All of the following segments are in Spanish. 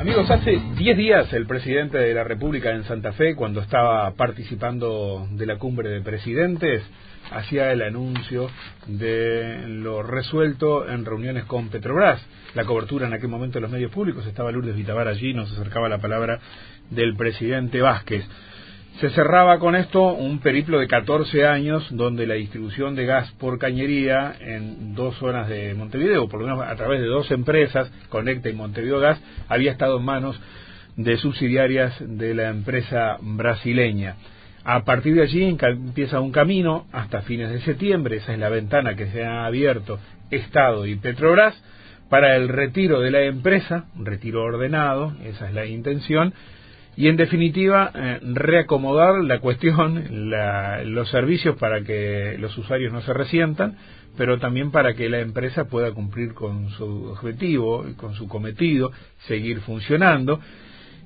Amigos, hace 10 días el presidente de la República en Santa Fe, cuando estaba participando de la cumbre de presidentes, hacía el anuncio de lo resuelto en reuniones con Petrobras. La cobertura en aquel momento de los medios públicos, estaba Lourdes Vitabar allí, nos acercaba la palabra del presidente Vázquez. Se cerraba con esto un periplo de 14 años donde la distribución de gas por cañería en dos zonas de Montevideo, por lo menos a través de dos empresas, Conecta y Montevideo Gas, había estado en manos de subsidiarias de la empresa brasileña. A partir de allí empieza un camino hasta fines de septiembre, esa es la ventana que se ha abierto Estado y Petrobras para el retiro de la empresa, un retiro ordenado, esa es la intención, y en definitiva eh, reacomodar la cuestión, los servicios para que los usuarios no se resientan, pero también para que la empresa pueda cumplir con su objetivo, con su cometido, seguir funcionando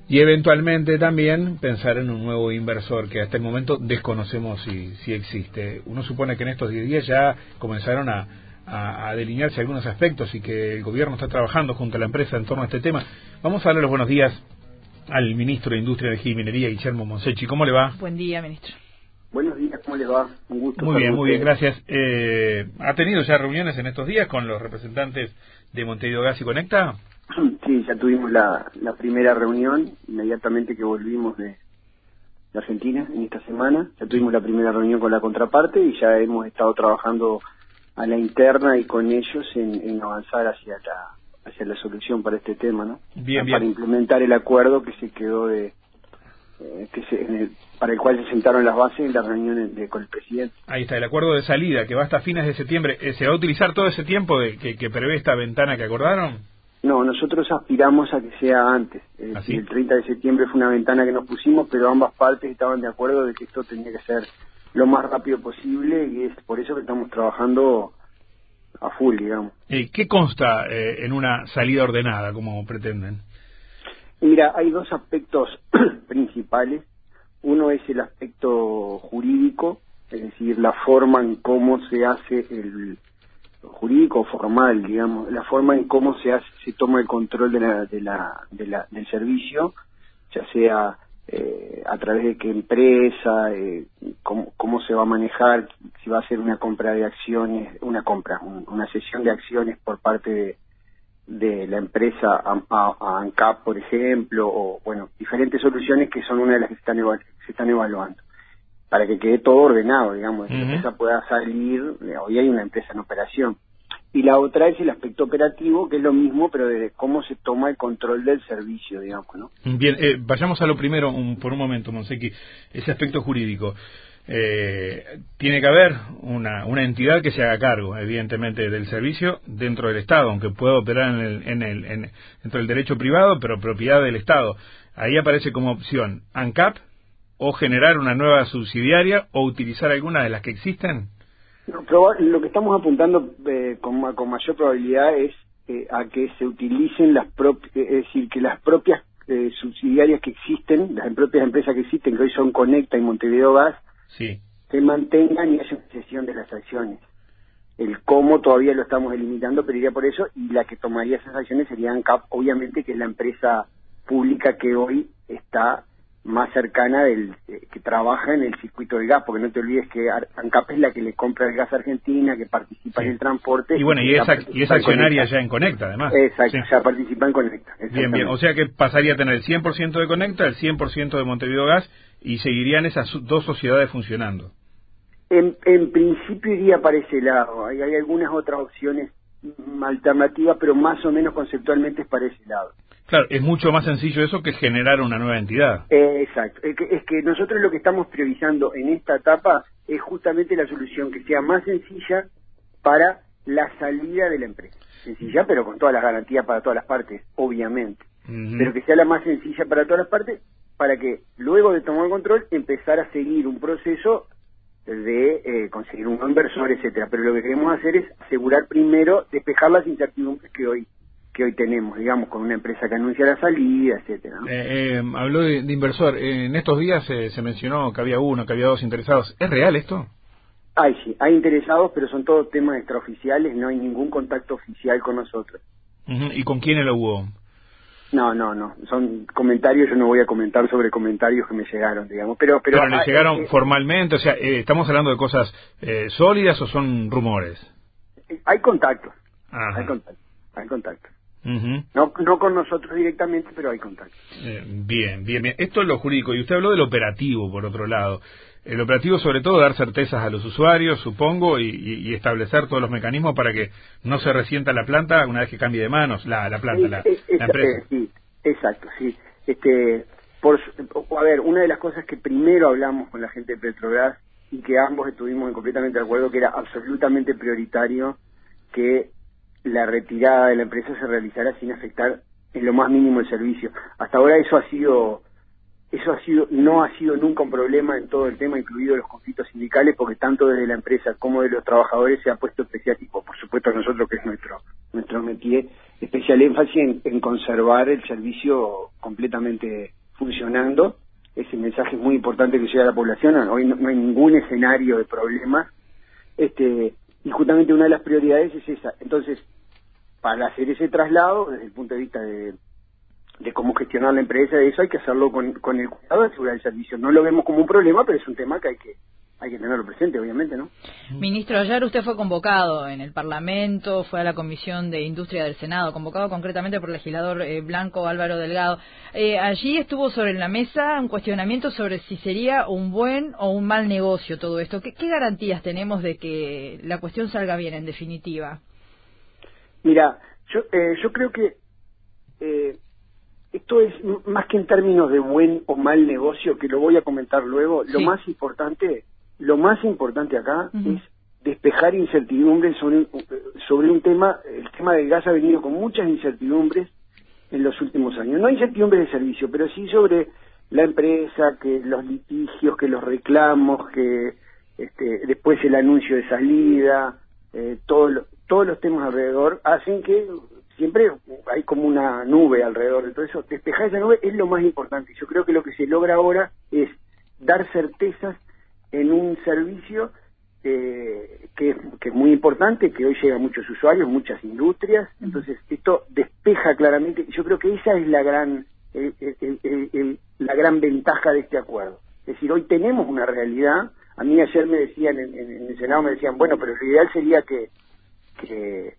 y eventualmente también pensar en un nuevo inversor que hasta el momento desconocemos si, si existe. Uno supone que en estos 10 días ya comenzaron a, a, delinearse algunos aspectos y que el gobierno está trabajando junto a la empresa en torno a este tema. Vamos a darle los buenos días al ministro de Industria, Energía y Minería, Guillermo Monsechi. ¿Cómo le va? Buen día, ministro. Buenos días, ¿cómo le va? Un gusto. Muy bien, muy bien, gracias. Eh, ¿Ha tenido ya reuniones en estos días con los representantes de Montevideo Gas y Conecta? Sí, ya tuvimos la, la primera reunión inmediatamente que volvimos de, de Argentina en esta semana. Ya tuvimos la primera reunión con la contraparte y ya hemos estado trabajando a la interna y con ellos en, en avanzar hacia la hacia la solución para este tema, ¿no? Bien, para implementar el acuerdo que se quedó de eh, que se, para el cual se sentaron las bases en la reunión de, con el presidente. Ahí está, el acuerdo de salida que va hasta fines de septiembre. Eh, ¿Se va a utilizar todo ese tiempo de, que, prevé esta ventana que acordaron? No, nosotros aspiramos a que sea antes. ¿Ah, el 30 de septiembre fue una ventana que nos pusimos, pero ambas partes estaban de acuerdo de que esto tenía que ser lo más rápido posible y es por eso que estamos trabajando a full, digamos. Eh, ¿Qué consta eh, en una salida ordenada, como pretenden? Mira, hay dos aspectos principales. Uno es el aspecto jurídico, es decir, la forma en cómo se hace el jurídico formal, digamos, la forma en cómo se hace, se toma el control de la, de la, de la, del servicio, ya sea eh, a través de qué empresa, eh, cómo, cómo, se va a manejar, si va a ser una compra de acciones, una compra, una sesión de acciones por parte de, de la empresa a, ANCAP, por ejemplo, o bueno, diferentes soluciones que son una de las que están se están evaluando. Para que quede todo ordenado, digamos, que la empresa pueda salir, eh, hoy hay una empresa en operación, y la otra es el aspecto operativo, que es lo mismo, pero de cómo se toma el control del servicio, digamos, ¿no? Bien, eh, vayamos a lo primero por un momento, Monsequi, ese aspecto jurídico. Eh, tiene que haber una, una entidad que se haga cargo, evidentemente, del servicio dentro del Estado, aunque pueda operar en el, en el, en, dentro del derecho privado, pero propiedad del Estado. Ahí aparece como opción ANCAP o generar una nueva subsidiaria o utilizar alguna de las que existen lo que estamos apuntando eh, con, mayor probabilidad es eh, a que se utilicen las propias, es decir, que las propias eh, subsidiarias que existen, las propias empresas que existen, que hoy son Conecta y Montevideo Gas, se mantengan y haya cesión de las acciones. El cómo todavía lo estamos eliminando, pero iría por eso, y la que tomaría esas acciones sería ANCAP, obviamente, que es la empresa pública que hoy está más cercana del eh, que trabaja en el circuito de gas, porque no te olvides que ANCAP es la que le compra el gas a Argentina, que participa en el transporte. Y bueno, y, esa, y esa accionaria ya en Conecta, además. Exacto, ya participa en Conecta. Bien, bien, o sea que pasaría a tener el 100% de Conecta, el 100% de Montevideo Gas, y seguirían esas dos sociedades funcionando. En, en principio iría para ese lado, hay, hay algunas otras opciones alternativas, pero más o menos conceptualmente es para ese lado. Claro, es mucho más sencillo eso que generar una nueva entidad. Eh, exacto. Es que, es que nosotros lo que estamos priorizando en esta etapa es justamente la solución que sea más sencilla para la salida de la empresa. Sencilla, pero con todas las garantías para todas las partes, obviamente. Pero que sea la más sencilla para todas las partes, para que luego de tomar control empezar a seguir un proceso de eh, conseguir un inversor, etcétera. Pero lo que queremos hacer es asegurar primero, despejar las incertidumbres que hoy que hoy tenemos, digamos, con una empresa que anuncia la salida, etcétera. Eh, eh, habló de, inversor. en estos días se mencionó que había uno, que había dos interesados. ¿Es real esto? Hay, sí. Hay interesados, pero son todos temas extraoficiales. No hay ningún contacto oficial con nosotros. ¿Y con quién lo hubo? No, no, no. Son comentarios, yo no voy a comentar sobre comentarios que me llegaron, digamos. Pero, pero, pero le llegaron eh, formalmente, o sea, eh, ¿estamos hablando de cosas eh, sólidas o son rumores? Hay contacto. Hay contacto. Hay contacto. No, no con nosotros directamente, pero hay contacto. bien, bien, bien. Esto es lo jurídico. Y usted habló del operativo, por otro lado. El operativo, sobre todo, dar certezas a los usuarios, supongo, y, establecer todos los mecanismos para que no se resienta la planta una vez que cambie de manos la, la planta, la, empresa. sí, exacto, sí. Este, por, a ver, una de las cosas que primero hablamos con la gente de Petrobras y que ambos estuvimos completamente de acuerdo que era absolutamente prioritario que la retirada de la empresa se realizara sin afectar en lo más mínimo el servicio. Hasta ahora eso ha sido eso ha sido, no ha sido nunca un problema en todo el tema, incluido los conflictos sindicales, porque tanto desde la empresa como de los trabajadores se ha puesto especial, y por supuesto nosotros que es nuestro, nuestro métier, especial énfasis en, conservar el servicio completamente funcionando. Ese mensaje es muy importante que llega a la población. Hoy no, hay ningún escenario de problema. Este, y justamente una de las prioridades es esa. Entonces, para hacer ese traslado, desde el punto de vista de, de cómo gestionar la empresa, eso hay que hacerlo con, con el cuidado de seguridad del servicio. No lo vemos como un problema, pero es un tema que hay que hay que tenerlo presente, obviamente, ¿no? Ministro, ayer usted fue convocado en el Parlamento, fue a la Comisión de Industria del Senado, convocado concretamente por el legislador eh, blanco Álvaro Delgado. Eh, allí estuvo sobre la mesa un cuestionamiento sobre si sería un buen o un mal negocio todo esto. ¿Qué, qué garantías tenemos de que la cuestión salga bien, en definitiva? Mira, yo, eh, yo creo que esto es más que en términos de buen o mal negocio, que lo voy a comentar luego, lo más importante, lo más importante acá es despejar incertidumbres sobre, sobre un tema, el tema del gas ha venido con muchas incertidumbres en los últimos años. No incertidumbres de servicio, pero sí sobre la empresa, que los litigios, que los reclamos, que este, después el anuncio de salida, eh, todo todos los temas alrededor hacen que siempre hay como una nube alrededor de todo eso. Despejar esa nube es lo más importante. Yo creo que lo que se logra ahora es dar certezas en un servicio eh, que, es muy importante, que hoy llega a muchos usuarios, muchas industrias. Entonces, esto despeja claramente. Yo creo que esa es la gran, la gran ventaja de este acuerdo. Es decir, hoy tenemos una realidad. A mí ayer me decían, en, en el Senado me decían, bueno, pero lo ideal sería que, que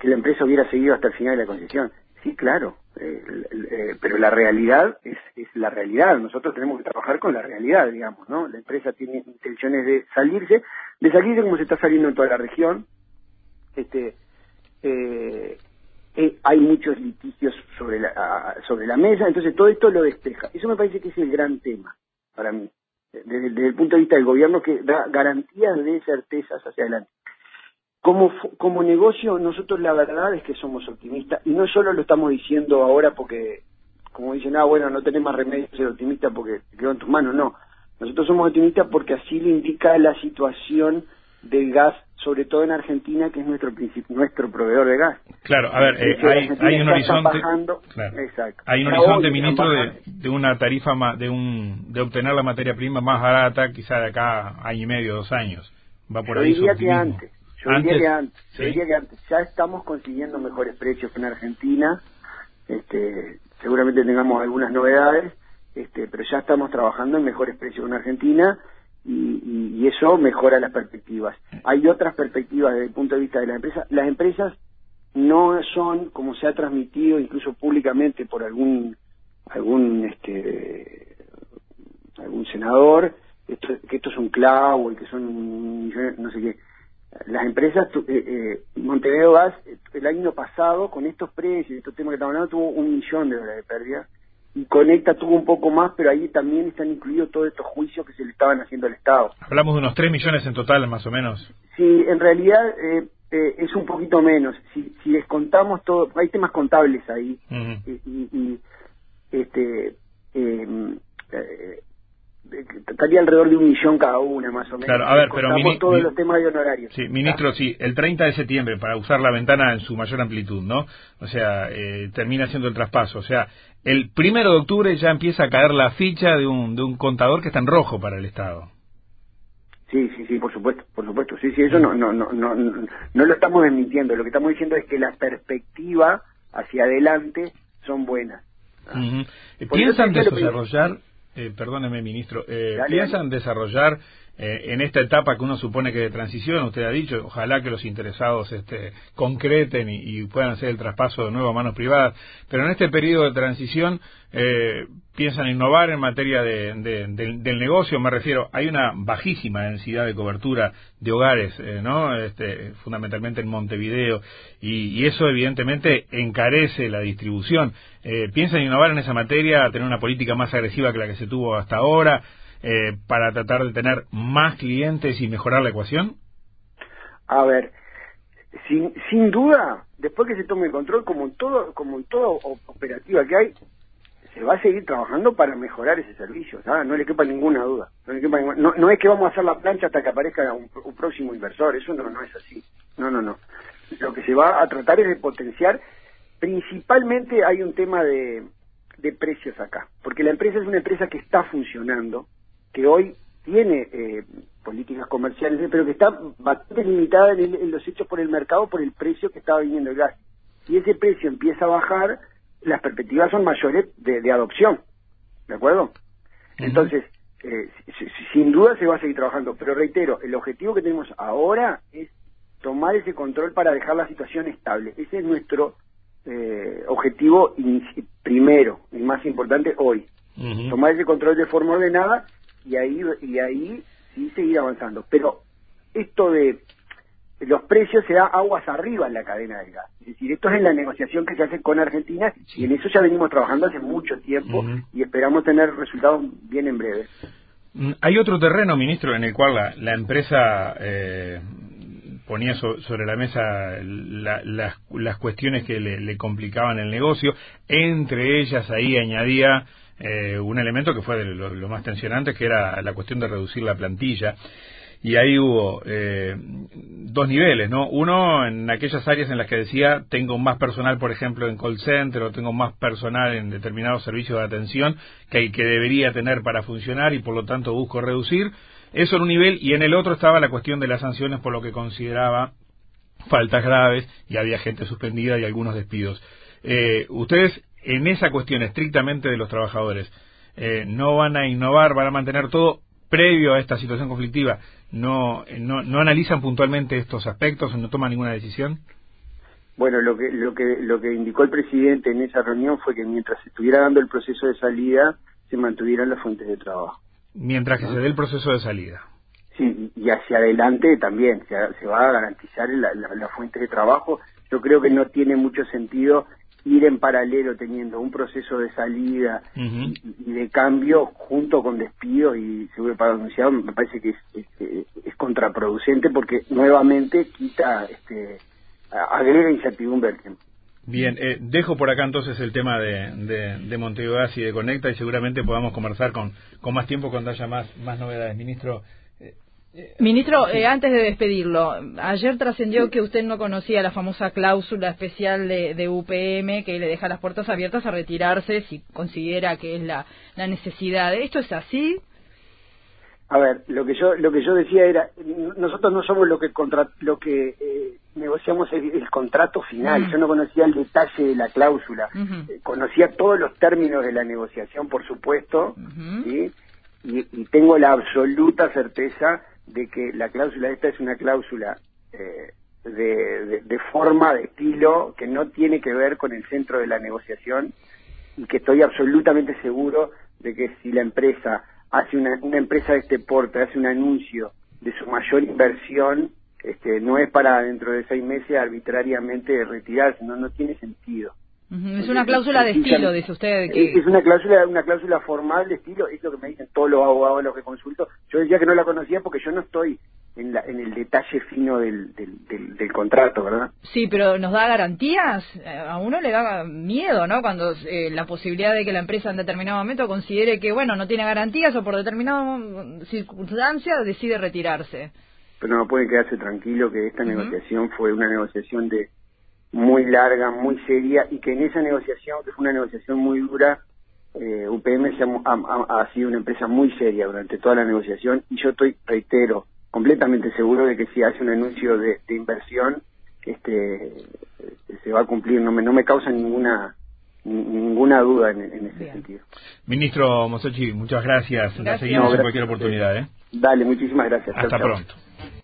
que la empresa hubiera seguido hasta el final de la concesión. Sí, claro, eh, eh, pero la realidad es, la realidad. Nosotros tenemos que trabajar con la realidad, digamos, ¿no? La empresa tiene intenciones de salirse, de salirse como se está saliendo en toda la región. Este, eh, hay muchos litigios sobre la, sobre la mesa, entonces todo esto lo despeja. Eso me parece que es el gran tema para mí, desde, desde el punto de vista del gobierno que da garantías de certezas hacia adelante. Como, como negocio, nosotros la verdad es que somos optimistas y no solo lo estamos diciendo ahora porque, como dicen, ah, bueno, no tenés más remedio ser optimista porque quedó en tus manos, no. Nosotros somos optimistas porque así lo indica la situación del gas, sobre todo en Argentina, que es nuestro nuestro proveedor de gas. Claro, a ver, eh, hay, hay, un horizonte, exacto. hay un horizonte, ministro, de, de, una tarifa, de, un, de obtener la materia prima más barata, quizá de acá año y medio, dos años. Va por ahí. Diría que antes yo diría que antes, diría que antes, ya estamos consiguiendo mejores precios que en Argentina, este, seguramente tengamos algunas novedades, este, pero ya estamos trabajando en mejores precios en Argentina y, y, eso mejora las perspectivas. Hay otras perspectivas desde el punto de vista de las empresas. Las empresas no son, como se ha transmitido incluso públicamente por algún algún este algún senador, esto, que esto es un clavo y que son no sé qué las empresas, eh, eh, Montevideo Gas, el año pasado, con estos precios, estos temas que estamos hablando, tuvo un millón de dólares de pérdida. Y Conecta tuvo un poco más, pero ahí también están incluidos todos estos juicios que se le estaban haciendo al Estado. Hablamos de unos 3 millones en total, más o menos. Sí, en realidad eh, eh es un poquito menos. Si, si descontamos todo, hay temas contables ahí. y, y, este, eh, estaría alrededor de un millón cada una, más o menos. Claro, a ver, pero todos los temas de honorarios. Sí, ministro, sí, el 30 de septiembre, para usar la ventana en su mayor amplitud, ¿no? O sea, eh, termina siendo el traspaso. O sea, el primero de octubre ya empieza a caer la ficha de un, de un contador que está en rojo para el Estado. Sí, sí, sí, por supuesto, por supuesto. Sí, sí, eso no, no, no, no, no lo estamos desmintiendo. Lo que estamos diciendo es que la perspectiva hacia adelante son buenas. ¿Piensan desarrollar, eh, perdóneme ministro, eh, piensan desarrollar eh, en esta etapa que uno supone que de transición, usted ha dicho, ojalá que los interesados este, concreten y, puedan hacer el traspaso de nuevo a manos privadas, pero en este periodo de transición eh, piensan innovar en materia de, del negocio, me refiero, hay una bajísima densidad de cobertura de hogares, eh, ¿no? Este, fundamentalmente en Montevideo, y, eso evidentemente encarece la distribución. Eh, ¿Piensan innovar en esa materia, tener una política más agresiva que la que se tuvo hasta ahora? Eh, para tratar de tener más clientes y mejorar la ecuación? A ver, sin, sin duda, después que se tome el control, como en todo, como en toda operativa que hay, se va a seguir trabajando para mejorar ese servicio, no le quepa ninguna duda. No, no, es que vamos a hacer la plancha hasta que aparezca un, próximo inversor, eso no, no es así. No, no, no. Lo que se va a tratar es de potenciar, principalmente hay un tema de, de precios acá, porque la empresa es una empresa que está funcionando, que hoy tiene eh, políticas comerciales, pero que está bastante limitada en, los hechos por el mercado por el precio que estaba viniendo el gas. Si ese precio empieza a bajar, las perspectivas son mayores de, adopción. ¿De acuerdo? Entonces, eh, sin duda se va a seguir trabajando, pero reitero, el objetivo que tenemos ahora es tomar ese control para dejar la situación estable. Ese es nuestro eh, objetivo primero y más importante hoy. Tomar ese control de forma ordenada y ahí y ahí sí seguir avanzando. Pero esto de los precios se da aguas arriba en la cadena del gas. Es decir, esto es en la negociación que se hace con Argentina y en eso ya venimos trabajando hace mucho tiempo y esperamos tener resultados bien en breve. Mm, hay otro terreno, ministro, en el cual la, empresa eh, ponía sobre la mesa las, las, cuestiones que le, le, complicaban el negocio. Entre ellas ahí añadía eh, un elemento que fue de lo, más tensionante, que era la cuestión de reducir la plantilla. Y ahí hubo eh, dos niveles, ¿no? Uno en aquellas áreas en las que decía, tengo más personal, por ejemplo, en call center o tengo más personal en determinados servicios de atención que, que debería tener para funcionar y por lo tanto busco reducir. Eso en un nivel y en el otro estaba la cuestión de las sanciones por lo que consideraba faltas graves y había gente suspendida y algunos despidos. Eh, ¿Ustedes en esa cuestión estrictamente de los trabajadores, eh, no van a innovar, van a mantener todo previo a esta situación conflictiva, no, no, no analizan puntualmente estos aspectos, no toman ninguna decisión. Bueno, lo que, lo que, lo que indicó el presidente en esa reunión fue que mientras se estuviera dando el proceso de salida, se mantuvieran las fuentes de trabajo. Mientras que se dé el proceso de salida. Sí, y hacia adelante también se, va a garantizar la, la fuente de trabajo. Yo creo que no tiene mucho sentido ir en paralelo teniendo un proceso de salida y, de cambio junto con despido y seguro para anunciado me parece que es, es, contraproducente porque nuevamente quita este agrega incertidumbre al tiempo Bien, eh, dejo por acá entonces el tema de, de, de Montevideo y de Conecta y seguramente podamos conversar con, con más tiempo cuando haya más, más novedades. Ministro, Ministro, eh, antes de despedirlo, ayer trascendió que usted no conocía la famosa cláusula especial de, UPM que le deja las puertas abiertas a retirarse si considera que es la, necesidad. ¿Esto es así? A ver, lo que yo lo que yo decía era nosotros no somos lo que contra, lo que eh, negociamos el, contrato final. Yo no conocía el detalle de la cláusula. Eh, conocía todos los términos de la negociación, por supuesto, y, y tengo la absoluta certeza de que la cláusula esta es una cláusula eh, de, de, forma, de estilo, que no tiene que ver con el centro de la negociación y que estoy absolutamente seguro de que si la empresa hace una, una empresa de este porte, hace un anuncio de su mayor inversión, este, no es para dentro de seis meses arbitrariamente retirarse, no, no tiene sentido. Es una cláusula de estilo, dice usted. Que... Es una cláusula, una cláusula formal de estilo, es lo que me dicen todos los abogados a los que consulto. Yo decía que no la conocía porque yo no estoy en, la, en el detalle fino del, del, del, contrato, ¿verdad? Sí, pero nos da garantías. A uno le da miedo, ¿no? Cuando eh, la posibilidad de que la empresa en determinado momento considere que, bueno, no tiene garantías o por determinada circunstancia decide retirarse. Pero no puede quedarse tranquilo que esta negociación fue una negociación de muy larga, muy seria, y que en esa negociación, que fue una negociación muy dura, eh, UPM se ha, sido una empresa muy seria durante toda la negociación, y yo estoy, reitero, completamente seguro de que si hace un anuncio de, inversión, este se va a cumplir, no me, no me causa ninguna ninguna duda en, ese sentido. Ministro Mosochi, muchas gracias. La seguimos en cualquier oportunidad. ¿eh? Dale, muchísimas gracias. Hasta pronto.